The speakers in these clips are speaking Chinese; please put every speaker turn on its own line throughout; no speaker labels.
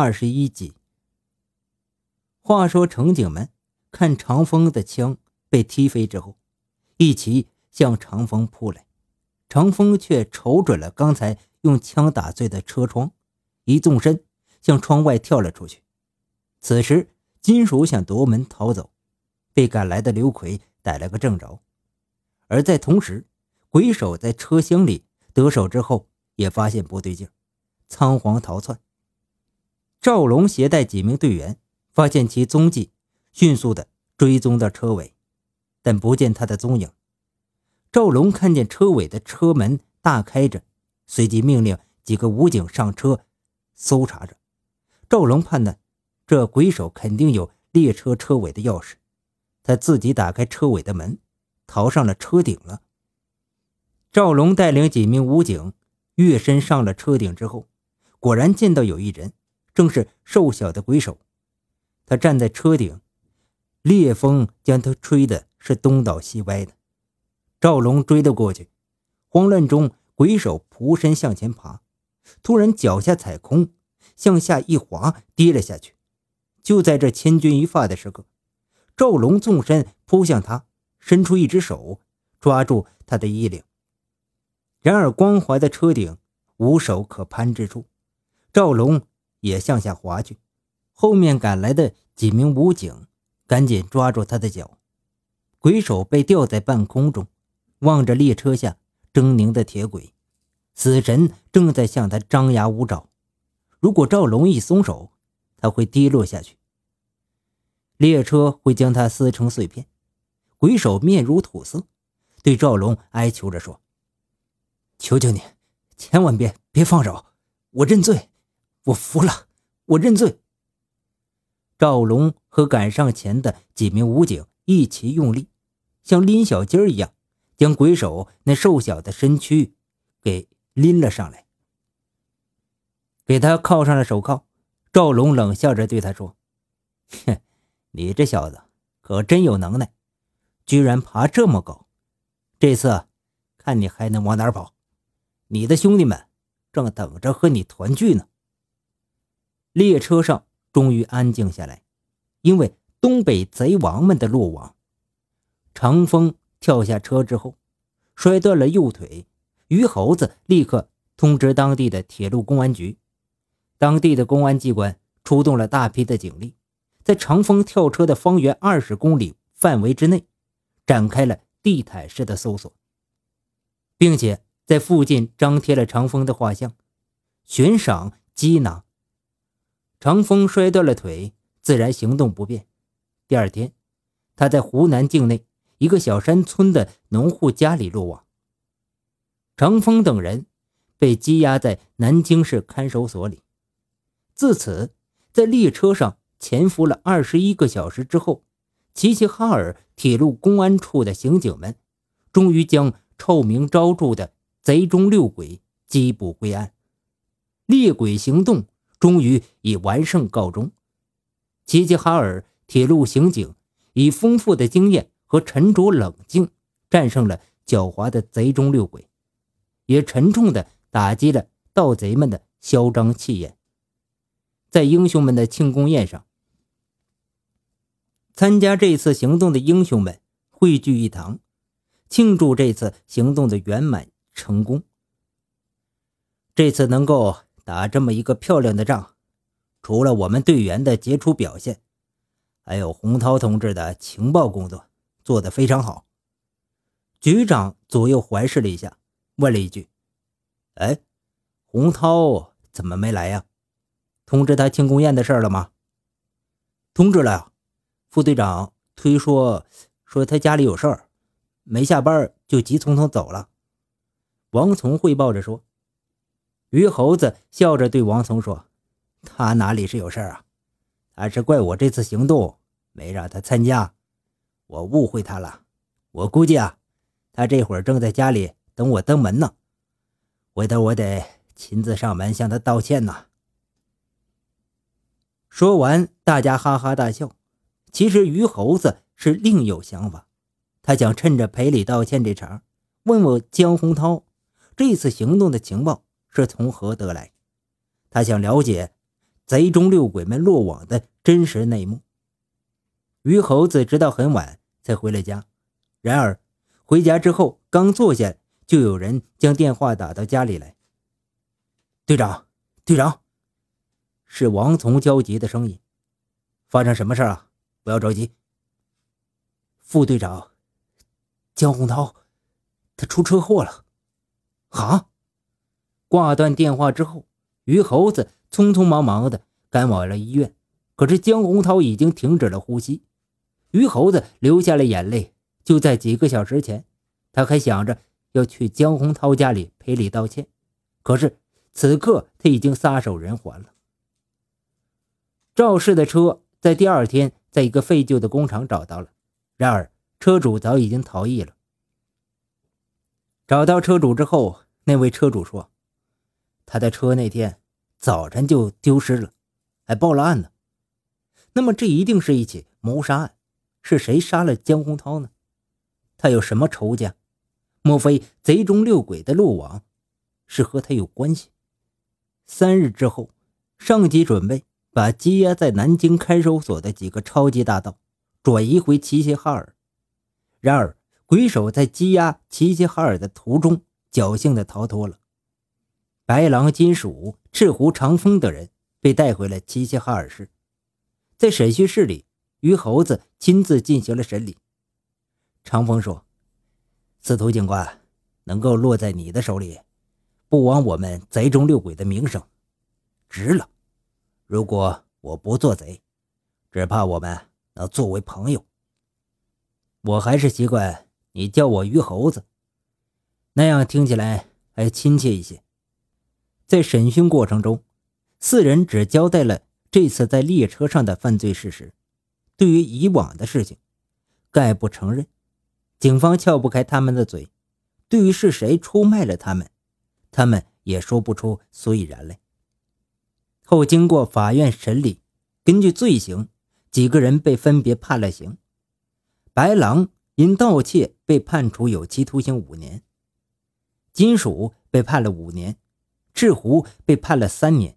二十一集。话说，乘警们看长风的枪被踢飞之后，一齐向长风扑来，长风却瞅准了刚才用枪打碎的车窗，一纵身向窗外跳了出去。此时，金属想夺门逃走，被赶来的刘奎逮了个正着。而在同时，鬼手在车厢里得手之后，也发现不对劲，仓皇逃窜。赵龙携带几名队员。发现其踪迹，迅速的追踪到车尾，但不见他的踪影。赵龙看见车尾的车门大开着，随即命令几个武警上车搜查着。赵龙判断，这鬼手肯定有列车车尾的钥匙，他自己打开车尾的门，逃上了车顶了。赵龙带领几名武警跃身上了车顶之后，果然见到有一人，正是瘦小的鬼手。他站在车顶，烈风将他吹的是东倒西歪的。赵龙追了过去，慌乱中，鬼手扑身向前爬，突然脚下踩空，向下一滑，跌了下去。就在这千钧一发的时刻，赵龙纵身扑向他，伸出一只手抓住他的衣领。然而光滑的车顶无手可攀之处，赵龙也向下滑去。后面赶来的几名武警赶紧抓住他的脚，鬼手被吊在半空中，望着列车下狰狞的铁轨，死神正在向他张牙舞爪。如果赵龙一松手，他会跌落下去，列车会将他撕成碎片。鬼手面如土色，对赵龙哀求着说：“求求你，千万别别放手，我认罪，我服了，我认罪。”赵龙和赶上前的几名武警一起用力，像拎小鸡儿一样，将鬼手那瘦小的身躯给拎了上来，给他铐上了手铐。赵龙冷笑着对他说：“哼，你这小子可真有能耐，居然爬这么高！这次看你还能往哪跑？你的兄弟们正等着和你团聚呢。”列车上。终于安静下来，因为东北贼王们的落网。长风跳下车之后，摔断了右腿。于猴子立刻通知当地的铁路公安局，当地的公安机关出动了大批的警力，在长风跳车的方圆二十公里范围之内，展开了地毯式的搜索，并且在附近张贴了长风的画像，悬赏缉拿。长风摔断了腿，自然行动不便。第二天，他在湖南境内一个小山村的农户家里落网。长风等人被羁押在南京市看守所里。自此，在列车上潜伏了二十一个小时之后，齐齐哈尔铁路公安处的刑警们终于将臭名昭著的贼中六鬼缉捕归案。猎鬼行动。终于以完胜告终。齐齐哈尔铁路刑警以丰富的经验和沉着冷静，战胜了狡猾的贼中六鬼，也沉重地打击了盗贼们的嚣张气焰。在英雄们的庆功宴上，参加这次行动的英雄们汇聚一堂，庆祝这次行动的圆满成功。这次能够。打这么一个漂亮的仗，除了我们队员的杰出表现，还有洪涛同志的情报工作做得非常好。局长左右环视了一下，问了一句：“哎，洪涛怎么没来呀？通知他庆功宴的事了吗？”“通知了。”副队长推说：“说他家里有事儿，没下班就急匆匆走了。”王从汇报着说。于猴子笑着对王从说：“他哪里是有事啊？他是怪我这次行动没让他参加，我误会他了。我估计啊，他这会儿正在家里等我登门呢。回头我得亲自上门向他道歉呢。”说完，大家哈哈大笑。其实于猴子是另有想法，他想趁着赔礼道歉这茬，问问江洪涛这次行动的情报。是从何得来？他想了解贼中六鬼们落网的真实内幕。于猴子直到很晚才回了家，然而回家之后刚坐下，就有人将电话打到家里来。队长，队长，是王从焦急的声音。发生什么事啊？不要着急。副队长，江洪涛，他出车祸了。啊！挂断电话之后，于猴子匆匆忙忙的赶往了医院。可是江洪涛已经停止了呼吸。于猴子流下了眼泪。就在几个小时前，他还想着要去江洪涛家里赔礼道歉，可是。此刻他已经撒手人寰了。肇事的车在第二天在一个废旧的工厂找到了，然而车主早已经逃逸了。找到车主之后，那位车主说，他的车那天早晨就丢失了，还报了案呢。那么这一定是一起谋杀案，是谁杀了江洪涛呢？他有什么仇家？莫非贼中六鬼的落网是和他有关系？三日之后，上级准备把积压在南京看守所的几个超级大盗转移回齐齐哈尔。然而，鬼手在羁押齐齐哈尔的途中侥幸的逃脱了。白狼、金属、赤狐、长风等人被带回了齐齐哈尔市。在审讯室里，于猴子亲自进行了审理。长风说：“司徒警官，能够落在你的手里。”不枉我们贼中六鬼的名声，值了。如果我不做贼，只怕我们能作为朋友。我还是习惯你叫我于猴子，那样听起来还亲切一些。在审讯过程中，四人只交代了这次在列车上的犯罪事实，对于以往的事情，概不承认。警方撬不开他们的嘴，对于是谁出卖了他们。他们也说不出所以然来。后经过法院审理，根据罪行，几个人被分别判了刑。白狼因盗窃被判处有期徒刑五年，金属被判了五年，赤狐被判了三年，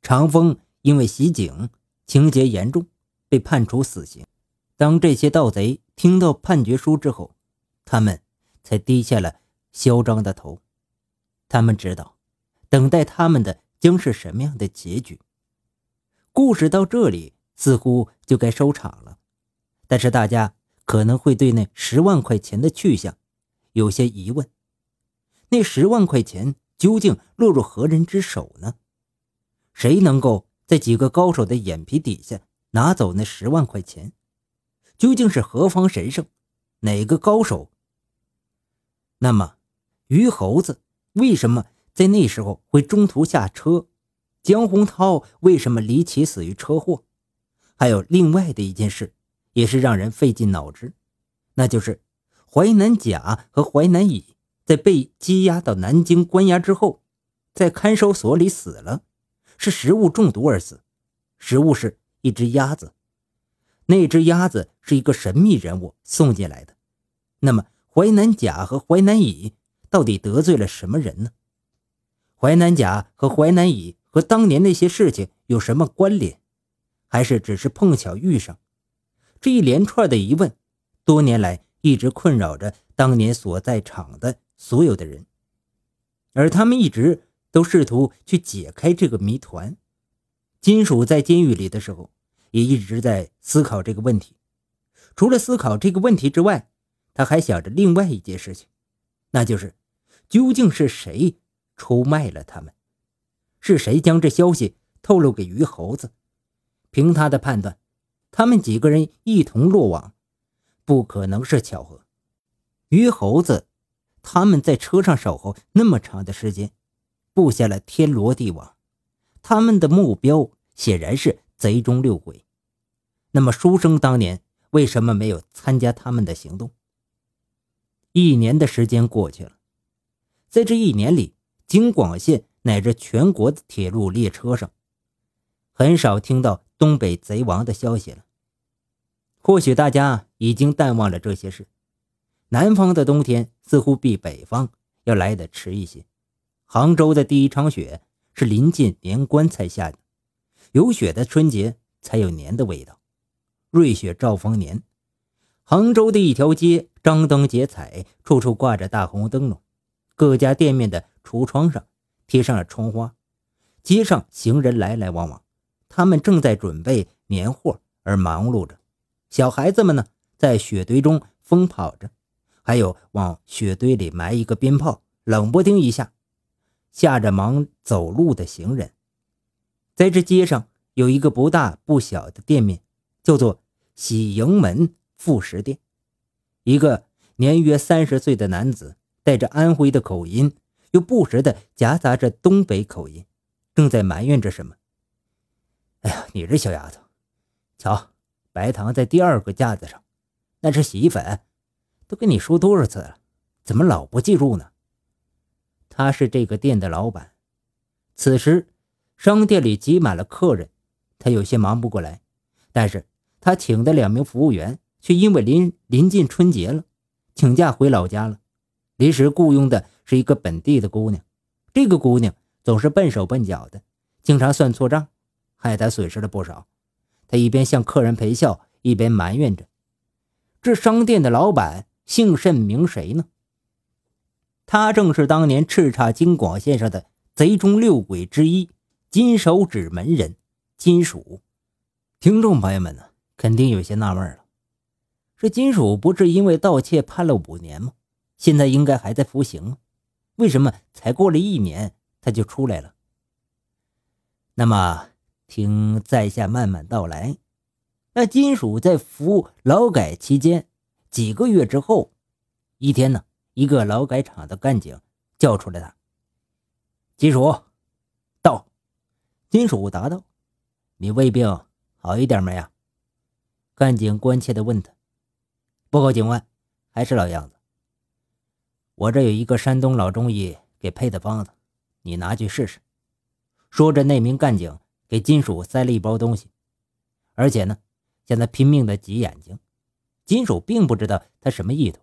长风因为袭警情节严重，被判处死刑。当这些盗贼听到判决书之后，他们才低下了嚣张的头。他们知道，等待他们的将是什么样的结局。故事到这里似乎就该收场了，但是大家可能会对那十万块钱的去向有些疑问：那十万块钱究竟落入何人之手呢？谁能够在几个高手的眼皮底下拿走那十万块钱？究竟是何方神圣？哪个高手？那么，于猴子。为什么在那时候会中途下车？江洪涛为什么离奇死于车祸？还有另外的一件事，也是让人费尽脑汁，那就是淮南甲和淮南乙在被羁押到南京关押之后，在看守所里死了，是食物中毒而死。食物是一只鸭子，那只鸭子是一个神秘人物送进来的。那么淮南甲和淮南乙？到底得罪了什么人呢？淮南甲和淮南乙和当年那些事情有什么关联？还是只是碰巧遇上？这一连串的疑问，多年来一直困扰着当年所在场的所有的人，而他们一直都试图去解开这个谜团。金属在监狱里的时候，也一直在思考这个问题。除了思考这个问题之外，他还想着另外一件事情，那就是。究竟是谁出卖了他们？是谁将这消息透露给于猴子？凭他的判断，他们几个人一同落网，不可能是巧合。于猴子他们在车上守候那么长的时间，布下了天罗地网，他们的目标显然是贼中六鬼。那么书生当年为什么没有参加他们的行动？一年的时间过去了。在这一年里，京广线乃至全国的铁路列车上，很少听到东北贼王的消息了。或许大家已经淡忘了这些事。南方的冬天似乎比北方要来得迟一些。杭州的第一场雪是临近年关才下的，有雪的春节才有年的味道。瑞雪兆丰年，杭州的一条街张灯结彩，处处挂着大红灯笼，各家店面的橱窗上贴上了窗花，街上行人来来往往，他们正在准备年货而忙碌着。小孩子们呢，在雪堆中疯跑着，还有往雪堆里埋一个鞭炮，冷不丁一下，吓着忙走路的行人。在这街上有一个不大不小的店面，叫做喜迎门副食店。一个年约三十岁的男子，带着安徽的口音，又不时的夹杂着东北口音，正在埋怨着什么。哎呀，你这小丫头，瞧，白糖在第二个架子上，那是洗衣粉，都跟你说多少次了，怎么老不记住呢？他是这个店的老板，此时。商店里挤满了客人，他有些忙不过来。但是他请的两名服务员却因为临临近春节了，请假回老家了。临时雇佣的是一个本地的姑娘，这个姑娘总是笨手笨脚的，经常算错账，害他损失了不少。他一边向客人陪笑，一边埋怨着：“这商店的老板姓甚名谁呢？”他正是当年叱咤京广线上的贼中六鬼之一。金手指门人金属，听众朋友们呢，肯定有些纳闷了：这金属不是因为盗窃判了五年吗？现在应该还在服刑，为什么才过了一年他就出来了？那么，听在下慢慢道来。那金属在服劳改期间几个月之后，一天呢，一个劳改场的干警叫出来他，金属。到金属答道：“你胃病好一点没啊？”干警关切地问他：“报告警官，还是老样子。我这有一个山东老中医给配的方子，你拿去试试。”说着，那名干警给金属塞了一包东西，而且呢，现在拼命地挤眼睛。金属并不知道他什么意图，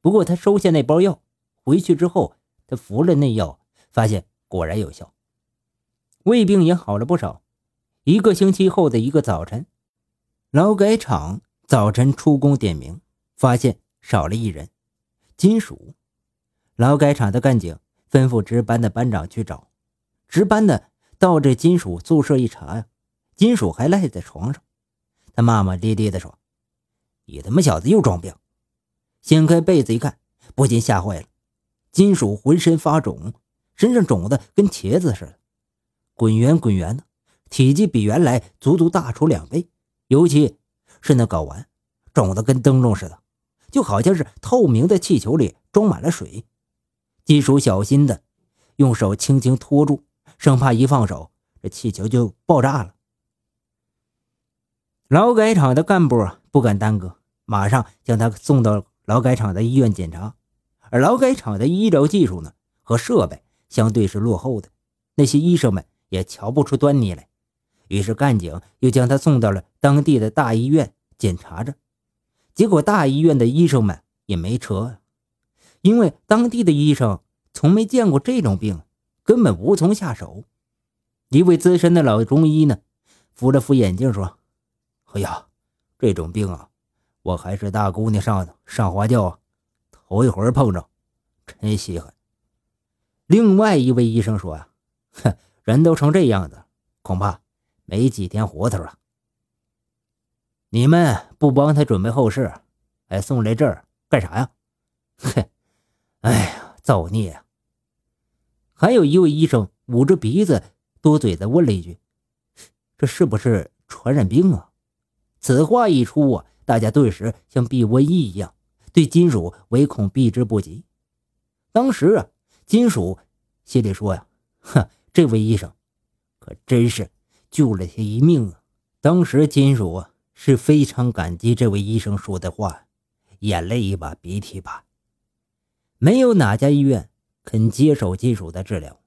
不过他收下那包药，回去之后，他服了那药，发现果然有效。胃病也好了不少。一个星期后的一个早晨，劳改场早晨出工点名，发现少了一人，金属。劳改场的干警吩咐值班的班长去找。值班的到这金属宿舍一查呀，金属还赖在床上。他骂骂咧咧地说：“你他妈小子又装病！”掀开被子一看，不禁吓坏了。金属浑身发肿，身上肿的跟茄子似的。滚圆滚圆的，体积比原来足足大出两倍，尤其是那睾丸，肿的跟灯笼似的，就好像是透明的气球里装满了水。金属小心的用手轻轻托住，生怕一放手，这气球就爆炸了。劳改场的干部不敢耽搁，马上将他送到劳改场的医院检查。而劳改场的医疗技术呢，和设备相对是落后的，那些医生们。也瞧不出端倪来，于是干警又将他送到了当地的大医院检查着。结果大医院的医生们也没辙，因为当地的医生从没见过这种病，根本无从下手。一位资深的老中医呢，扶了扶眼镜说：“哎呀，这种病啊，我还是大姑娘上上花轿啊，头一回碰着，真稀罕。”另外一位医生说：“啊，哼。”人都成这样子，恐怕没几天活头了。你们不帮他准备后事，还送来这儿干啥呀？嘿，哎呀，造孽啊！还有一位医生捂着鼻子，多嘴的问了一句：“这是不是传染病啊？”此话一出啊，大家顿时像避瘟疫一样，对金属唯恐避之不及。当时啊，金属心里说呀：“哼。”这位医生可真是救了他一命啊！当时金属啊是非常感激这位医生说的话，眼泪一把鼻涕一把。没有哪家医院肯接手金属的治疗。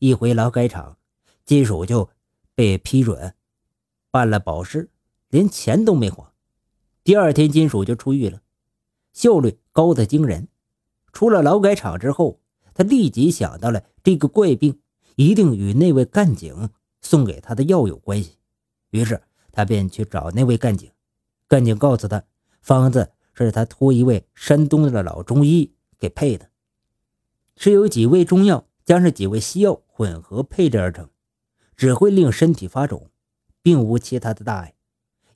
一回劳改场，金属就被批准办了保释，连钱都没花。第二天金属就出狱了，效率高的惊人。出了劳改场之后，他立即想到了这个怪病。一定与那位干警送给他的药有关系，于是他便去找那位干警。干警告诉他，方子是他托一位山东的老中医给配的，是由几味中药加上几味西药混合配制而成，只会令身体发肿，并无其他的大碍，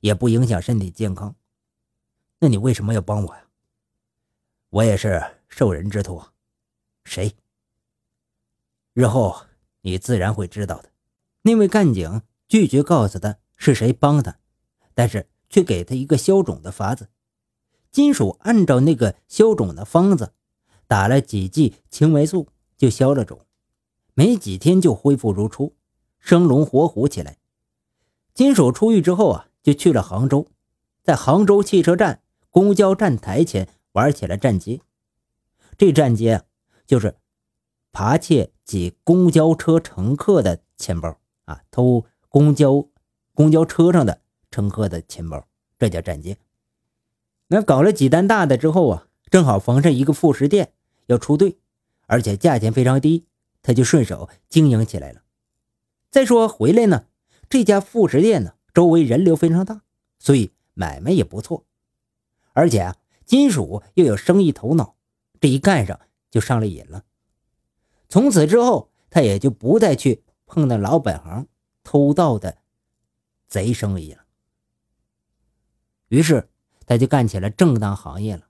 也不影响身体健康。那你为什么要帮我呀？我也是受人之托。谁？日后你自然会知道的。那位干警拒绝告诉他是谁帮他，但是却给他一个消肿的法子。金属按照那个消肿的方子，打了几剂青霉素，就消了肿，没几天就恢复如初，生龙活虎起来。金属出狱之后啊，就去了杭州，在杭州汽车站公交站台前玩起了站街。这站街啊就是扒窃挤公交车乘客的钱包啊，偷公交公交车上的乘客的钱包，这叫站街。那搞了几单大的之后啊，正好逢上一个副食店要出队，而且价钱非常低，他就顺手经营起来了。再说回来呢，这家副食店呢，周围人流非常大，所以买卖也不错。而且啊，金属又有生意头脑，这一干上就上了瘾了。从此之后，他也就不再去碰那老本行偷盗的贼生意了。于是。他就干起了正当行业了。